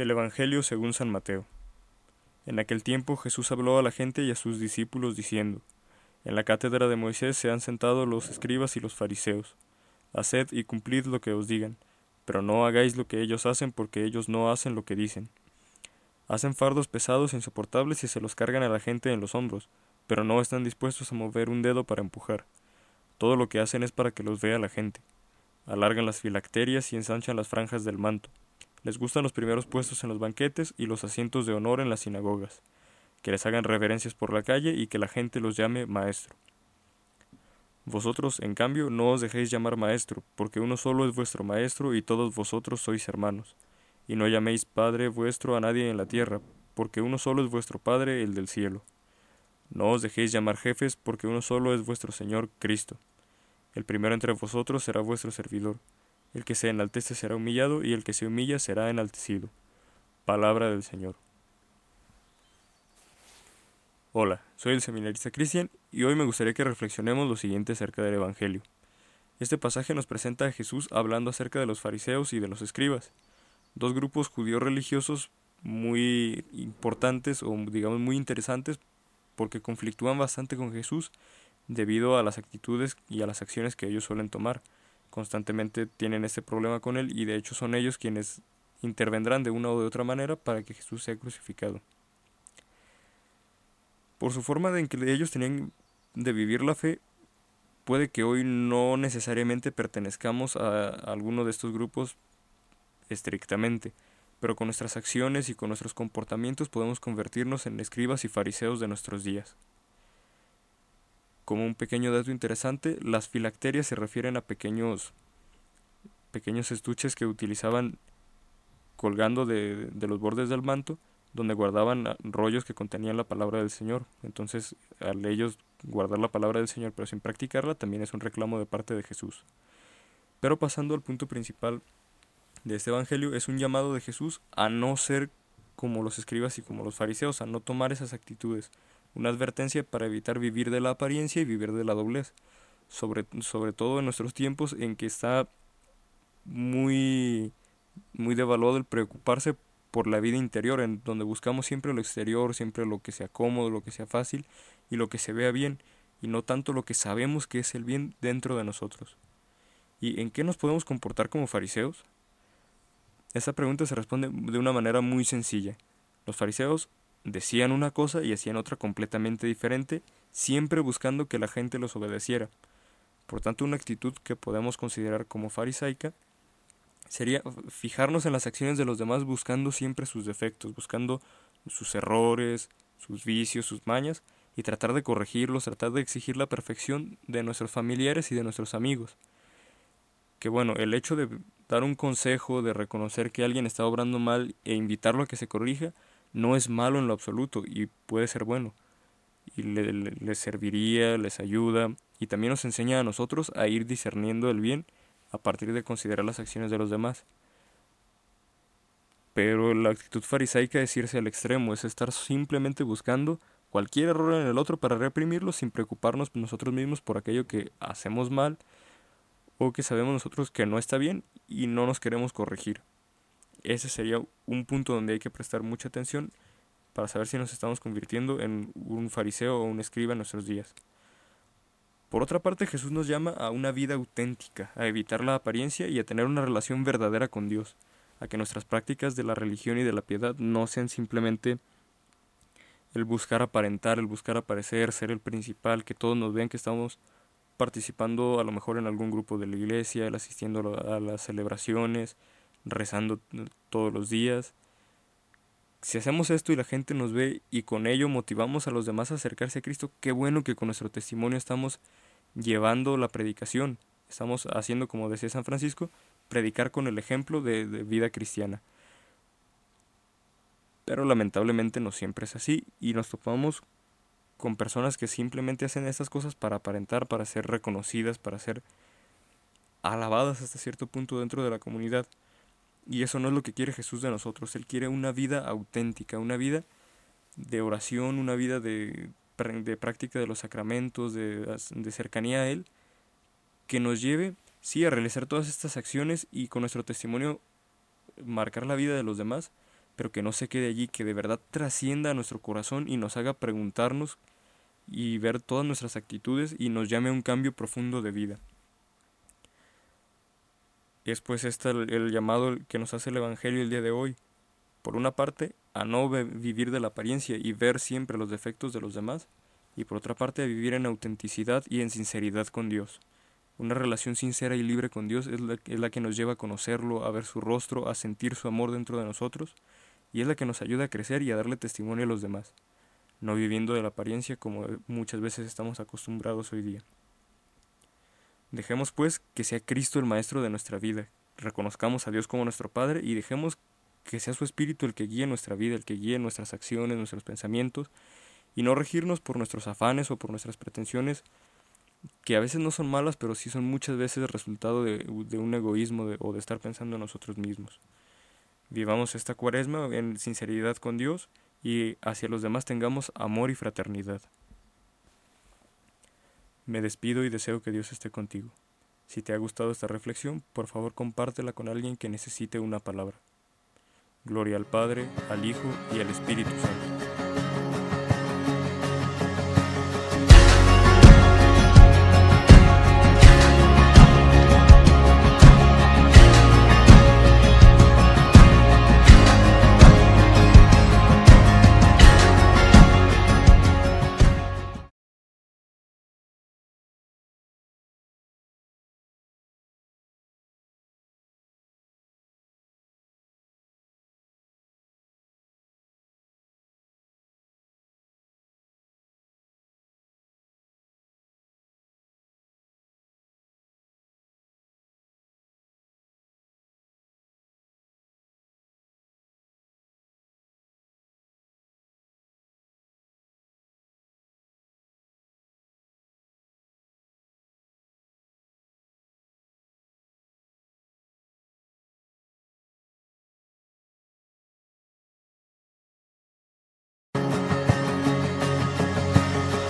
Del Evangelio según San Mateo. En aquel tiempo Jesús habló a la gente y a sus discípulos diciendo, En la cátedra de Moisés se han sentado los escribas y los fariseos. Haced y cumplid lo que os digan, pero no hagáis lo que ellos hacen porque ellos no hacen lo que dicen. Hacen fardos pesados e insoportables y se los cargan a la gente en los hombros, pero no están dispuestos a mover un dedo para empujar. Todo lo que hacen es para que los vea la gente. Alargan las filacterias y ensanchan las franjas del manto les gustan los primeros puestos en los banquetes y los asientos de honor en las sinagogas, que les hagan reverencias por la calle y que la gente los llame maestro. Vosotros, en cambio, no os dejéis llamar maestro, porque uno solo es vuestro maestro y todos vosotros sois hermanos. Y no llaméis Padre vuestro a nadie en la tierra, porque uno solo es vuestro Padre, el del cielo. No os dejéis llamar jefes, porque uno solo es vuestro Señor Cristo. El primero entre vosotros será vuestro servidor. El que se enaltece será humillado, y el que se humilla será enaltecido. Palabra del Señor. Hola, soy el seminarista Cristian, y hoy me gustaría que reflexionemos lo siguiente acerca del Evangelio. Este pasaje nos presenta a Jesús hablando acerca de los fariseos y de los escribas, dos grupos judíos religiosos muy importantes o digamos muy interesantes porque conflictúan bastante con Jesús debido a las actitudes y a las acciones que ellos suelen tomar constantemente tienen este problema con él y de hecho son ellos quienes intervendrán de una o de otra manera para que Jesús sea crucificado. Por su forma de en que ellos tenían de vivir la fe, puede que hoy no necesariamente pertenezcamos a, alguno de estos grupos estrictamente, pero con nuestras acciones y con nuestros comportamientos podemos convertirnos en escribas y fariseos de nuestros días. Como un pequeño dato interesante, las filacterias se refieren a pequeños, pequeños estuches que utilizaban colgando de, de los bordes del manto, donde guardaban rollos que contenían la palabra del Señor. Entonces, al ellos guardar la palabra del Señor pero sin practicarla, también es un reclamo de parte de Jesús. Pero pasando al punto principal de este Evangelio, es un llamado de Jesús a no ser como los escribas y como los fariseos, a no tomar esas actitudes, una advertencia para evitar vivir de la apariencia y vivir de la doblez, sobre, sobre todo en nuestros tiempos en que está muy, muy devaluado el preocuparse por la vida interior, en donde buscamos siempre lo exterior, siempre lo que sea cómodo, lo que sea fácil y lo que se vea bien, y no tanto lo que sabemos que es el bien dentro de nosotros. ¿Y en qué nos podemos comportar como fariseos? Esa pregunta se responde de una manera muy sencilla. Los fariseos decían una cosa y hacían otra completamente diferente, siempre buscando que la gente los obedeciera. Por tanto, una actitud que podemos considerar como farisaica sería fijarnos en las acciones de los demás buscando siempre sus defectos, buscando sus errores, sus vicios, sus mañas, y tratar de corregirlos, tratar de exigir la perfección de nuestros familiares y de nuestros amigos. Que bueno, el hecho de dar un consejo, de reconocer que alguien está obrando mal e invitarlo a que se corrija, no es malo en lo absoluto y puede ser bueno. Y les serviría, les ayuda y también nos enseña a nosotros a ir discerniendo el bien a partir de considerar las acciones de los demás. Pero la actitud farisaica es irse al extremo, es estar simplemente buscando cualquier error en el otro para reprimirlo sin preocuparnos nosotros mismos por aquello que hacemos mal o que sabemos nosotros que no está bien y no nos queremos corregir ese sería un punto donde hay que prestar mucha atención para saber si nos estamos convirtiendo en un fariseo o un escriba en nuestros días. Por otra parte, Jesús nos llama a una vida auténtica, a evitar la apariencia y a tener una relación verdadera con Dios, a que nuestras prácticas de la religión y de la piedad no sean simplemente el buscar aparentar, el buscar aparecer, ser el principal, que todos nos vean que estamos participando a lo mejor en algún grupo de la iglesia, el asistiendo a las celebraciones, rezando todos los días. Si hacemos esto y la gente nos ve y con ello motivamos a los demás a acercarse a Cristo, qué bueno que con nuestro testimonio estamos llevando la predicación. Estamos haciendo, como decía San Francisco, predicar con el ejemplo de, vida cristiana. Pero lamentablemente no siempre es así y nos topamos con personas que simplemente hacen estas cosas para aparentar, para ser reconocidas, para ser alabadas hasta cierto punto dentro de la comunidad. Y eso no es lo que quiere Jesús de nosotros. Él quiere una vida auténtica, una vida de oración, una vida de, de práctica de los sacramentos, de, de cercanía a Él, que nos lleve, sí, a realizar todas estas acciones y con nuestro testimonio marcar la vida de los demás, pero que no se quede allí, que de verdad trascienda a nuestro corazón y nos haga preguntarnos y ver todas nuestras actitudes y nos llame a un cambio profundo de vida. Es pues este el, llamado que nos hace el Evangelio el día de hoy. Por una parte, a no vivir de la apariencia y ver siempre los defectos de los demás, y por otra parte, a vivir en autenticidad y en sinceridad con Dios. Una relación sincera y libre con Dios la, es la que nos lleva a conocerlo, a ver su rostro, a sentir su amor dentro de nosotros, y es la que nos ayuda a crecer y a darle testimonio a los demás, no viviendo de la apariencia como muchas veces estamos acostumbrados hoy día. Dejemos pues que sea Cristo el Maestro de nuestra vida, reconozcamos a Dios como nuestro Padre y dejemos que sea su Espíritu el que guíe nuestra vida, el que guíe nuestras acciones, nuestros pensamientos, y no regirnos por nuestros afanes o por nuestras pretensiones, que a veces no son malas, pero sí son muchas veces resultado de, un egoísmo o de estar pensando en nosotros mismos. Vivamos esta cuaresma en sinceridad con Dios y hacia los demás tengamos amor y fraternidad. Me despido y deseo que Dios esté contigo. Si te ha gustado esta reflexión, por favor compártela con alguien que necesite una palabra. Gloria al Padre, al Hijo y al Espíritu Santo.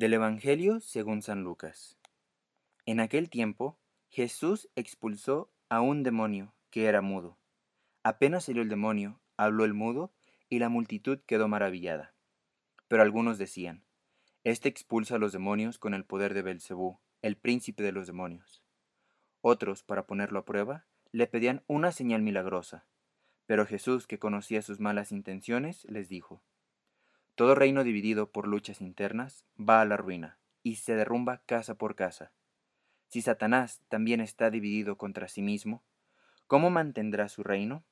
Del Evangelio según San Lucas. En aquel tiempo, Jesús expulsó a un demonio que era mudo. Apenas salió el demonio, habló el mudo, y la multitud quedó maravillada. Pero algunos decían, Este expulsa a los demonios con el poder de Belcebú, el príncipe de los demonios. Otros, para ponerlo a prueba, le pedían una señal milagrosa. Pero Jesús, que conocía sus malas intenciones, les dijo, todo reino dividido por luchas internas va a la ruina y se derrumba casa por casa. Si Satanás también está dividido contra sí mismo, ¿cómo mantendrá su reino?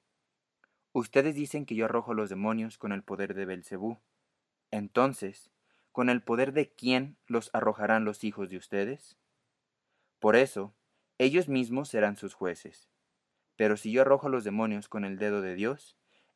Ustedes dicen que yo arrojo los demonios con el poder de Belcebú. Entonces, ¿con el poder de quién los arrojarán los hijos de ustedes? Por eso, ellos mismos serán sus jueces. Pero si yo arrojo los demonios con el dedo de Dios,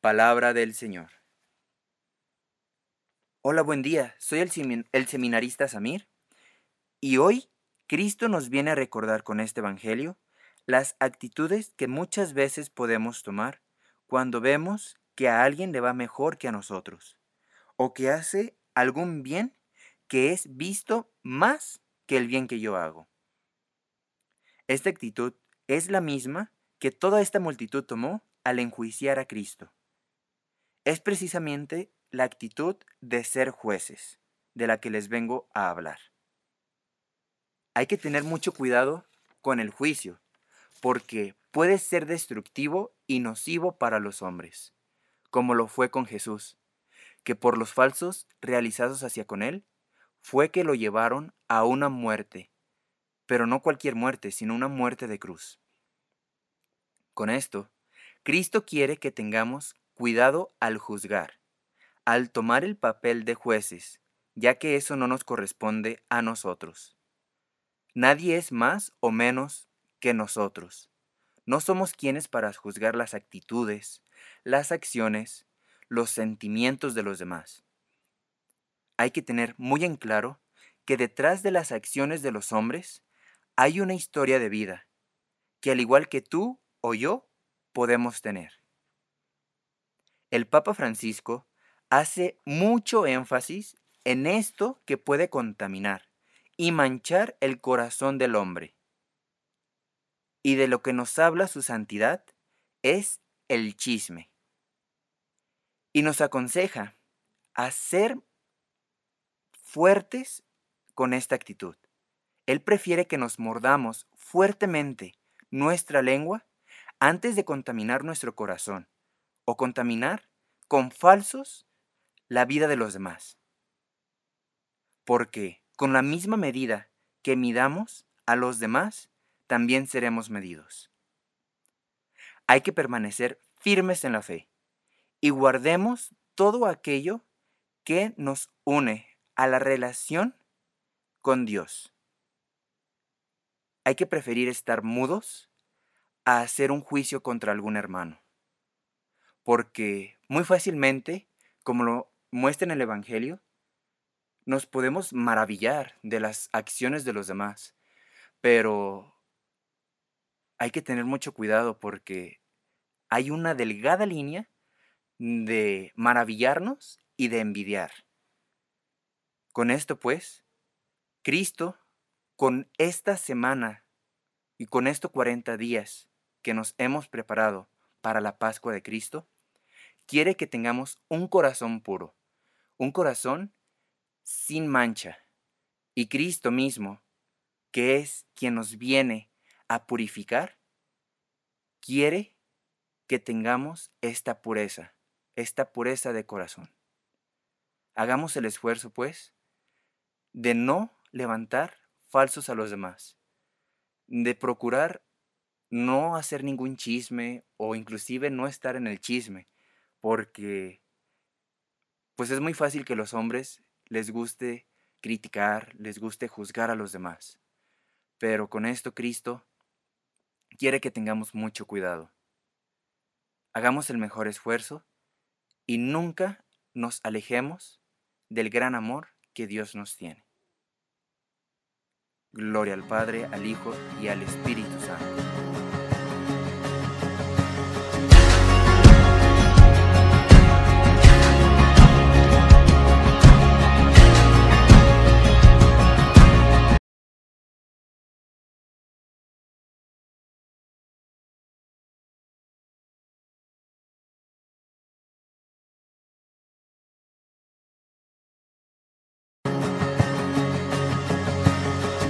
Palabra del Señor. Hola, buen día. Soy el, seminarista Samir y hoy Cristo nos viene a recordar con este Evangelio las actitudes que muchas veces podemos tomar cuando vemos que a alguien le va mejor que a nosotros o que hace algún bien que es visto más que el bien que yo hago. Esta actitud es la misma que toda esta multitud tomó al enjuiciar a Cristo. Es precisamente la actitud de ser jueces, de la que les vengo a hablar. Hay que tener mucho cuidado con el juicio, porque puede ser destructivo y nocivo para los hombres, como lo fue con Jesús, que por los falsos realizados hacia con él, fue que lo llevaron a una muerte, pero no cualquier muerte, sino una muerte de cruz. Con esto, Cristo quiere que tengamos cuidado al juzgar, al tomar el papel de jueces, ya que eso no nos corresponde a nosotros. Nadie es más o menos que nosotros. No somos quienes para juzgar las actitudes, las acciones, los sentimientos de los demás. Hay que tener muy en claro que detrás de las acciones de los hombres hay una historia de vida, que al igual que tú o yo podemos tener. El Papa Francisco hace mucho énfasis en esto que puede contaminar y manchar el corazón del hombre. Y de lo que nos habla su santidad es el chisme. Y nos aconseja a ser fuertes con esta actitud. Él prefiere que nos mordamos fuertemente nuestra lengua antes de contaminar nuestro corazón o contaminar con falsos la vida de los demás. Porque con la misma medida que midamos a los demás, también seremos medidos. Hay que permanecer firmes en la fe y guardemos todo aquello que nos une a la relación con Dios. Hay que preferir estar mudos a hacer un juicio contra algún hermano. Porque muy fácilmente, como lo muestra en el Evangelio, nos podemos maravillar de las acciones de los demás, pero hay que tener mucho cuidado porque hay una delgada línea de maravillarnos y de envidiar. Con esto, pues, Cristo, con esta semana y con estos 40 días que nos hemos preparado para la Pascua de Cristo, quiere que tengamos un corazón puro, un corazón sin mancha. Y Cristo mismo, que es quien nos viene a purificar, quiere que tengamos esta pureza, esta pureza de corazón. Hagamos el esfuerzo, pues, de no levantar falsos a los demás, de procurar no hacer ningún chisme o inclusive no estar en el chisme, porque pues es muy fácil que los hombres les guste criticar, les guste juzgar a los demás. Pero con esto Cristo quiere que tengamos mucho cuidado. Hagamos el mejor esfuerzo y nunca nos alejemos del gran amor que Dios nos tiene. Gloria al Padre, al Hijo y al Espíritu Santo.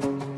thank you